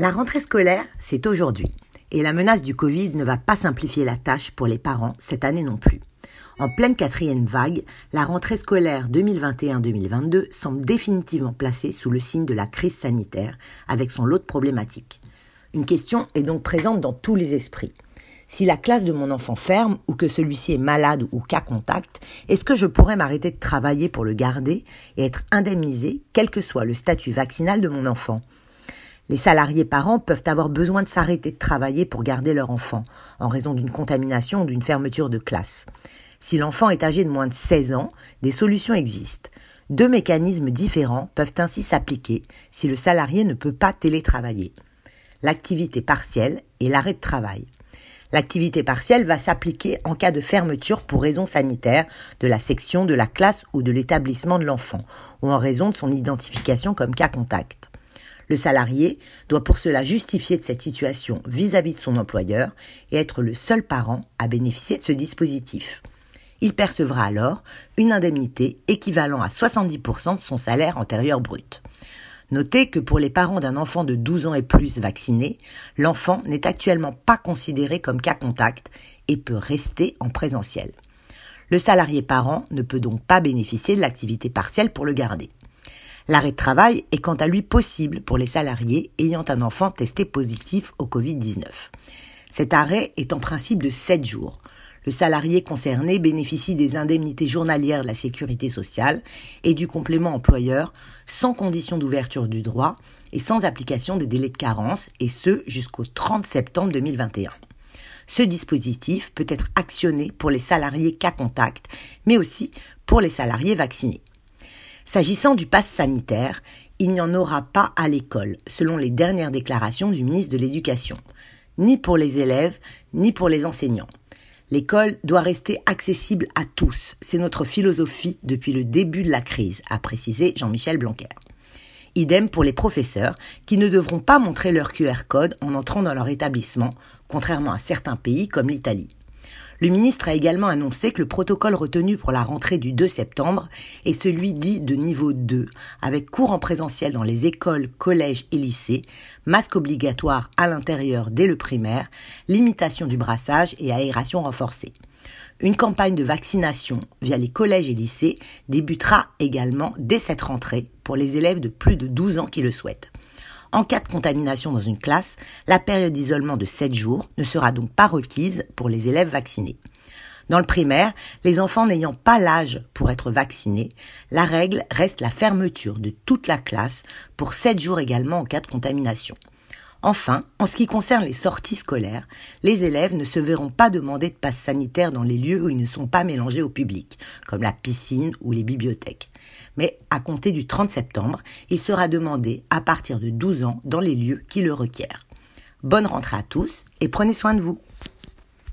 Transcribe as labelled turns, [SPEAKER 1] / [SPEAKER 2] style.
[SPEAKER 1] La rentrée scolaire, c'est aujourd'hui. Et la menace du Covid ne va pas simplifier la tâche pour les parents cette année non plus. En pleine quatrième vague, la rentrée scolaire 2021-2022 semble définitivement placée sous le signe de la crise sanitaire avec son lot de problématiques. Une question est donc présente dans tous les esprits. Si la classe de mon enfant ferme ou que celui-ci est malade ou cas contact, est-ce que je pourrais m'arrêter de travailler pour le garder et être indemnisé quel que soit le statut vaccinal de mon enfant? Les salariés parents peuvent avoir besoin de s'arrêter de travailler pour garder leur enfant, en raison d'une contamination ou d'une fermeture de classe. Si l'enfant est âgé de moins de 16 ans, des solutions existent. Deux mécanismes différents peuvent ainsi s'appliquer si le salarié ne peut pas télétravailler. L'activité partielle et l'arrêt de travail. L'activité partielle va s'appliquer en cas de fermeture pour raison sanitaire de la section, de la classe ou de l'établissement de l'enfant, ou en raison de son identification comme cas contact. Le salarié doit pour cela justifier de cette situation vis-à-vis de son employeur et être le seul parent à bénéficier de ce dispositif. Il percevra alors une indemnité équivalent à 70% de son salaire antérieur brut. Notez que pour les parents d'un enfant de 12 ans et plus vacciné, l'enfant n'est actuellement pas considéré comme cas contact et peut rester en présentiel. Le salarié parent ne peut donc pas bénéficier de l'activité partielle pour le garder. L'arrêt de travail est quant à lui possible pour les salariés ayant un enfant testé positif au Covid-19. Cet arrêt est en principe de 7 jours. Le salarié concerné bénéficie des indemnités journalières de la sécurité sociale et du complément employeur sans condition d'ouverture du droit et sans application des délais de carence, et ce jusqu'au 30 septembre 2021. Ce dispositif peut être actionné pour les salariés cas contact, mais aussi pour les salariés vaccinés. S'agissant du pass sanitaire, il n'y en aura pas à l'école, selon les dernières déclarations du ministre de l'Éducation, ni pour les élèves, ni pour les enseignants. L'école doit rester accessible à tous. C'est notre philosophie depuis le début de la crise, a précisé Jean-Michel Blanquer. Idem pour les professeurs qui ne devront pas montrer leur QR code en entrant dans leur établissement, contrairement à certains pays comme l'Italie. Le ministre a également annoncé que le protocole retenu pour la rentrée du 2 septembre est celui dit de niveau 2, avec cours en présentiel dans les écoles, collèges et lycées, masque obligatoire à l'intérieur dès le primaire, limitation du brassage et aération renforcée. Une campagne de vaccination via les collèges et lycées débutera également dès cette rentrée pour les élèves de plus de 12 ans qui le souhaitent. En cas de contamination dans une classe, la période d'isolement de 7 jours ne sera donc pas requise pour les élèves vaccinés. Dans le primaire, les enfants n'ayant pas l'âge pour être vaccinés, la règle reste la fermeture de toute la classe pour 7 jours également en cas de contamination. Enfin, en ce qui concerne les sorties scolaires, les élèves ne se verront pas demander de passe sanitaire dans les lieux où ils ne sont pas mélangés au public, comme la piscine ou les bibliothèques. Mais à compter du 30 septembre, il sera demandé à partir de 12 ans dans les lieux qui le requièrent. Bonne rentrée à tous et prenez soin de vous.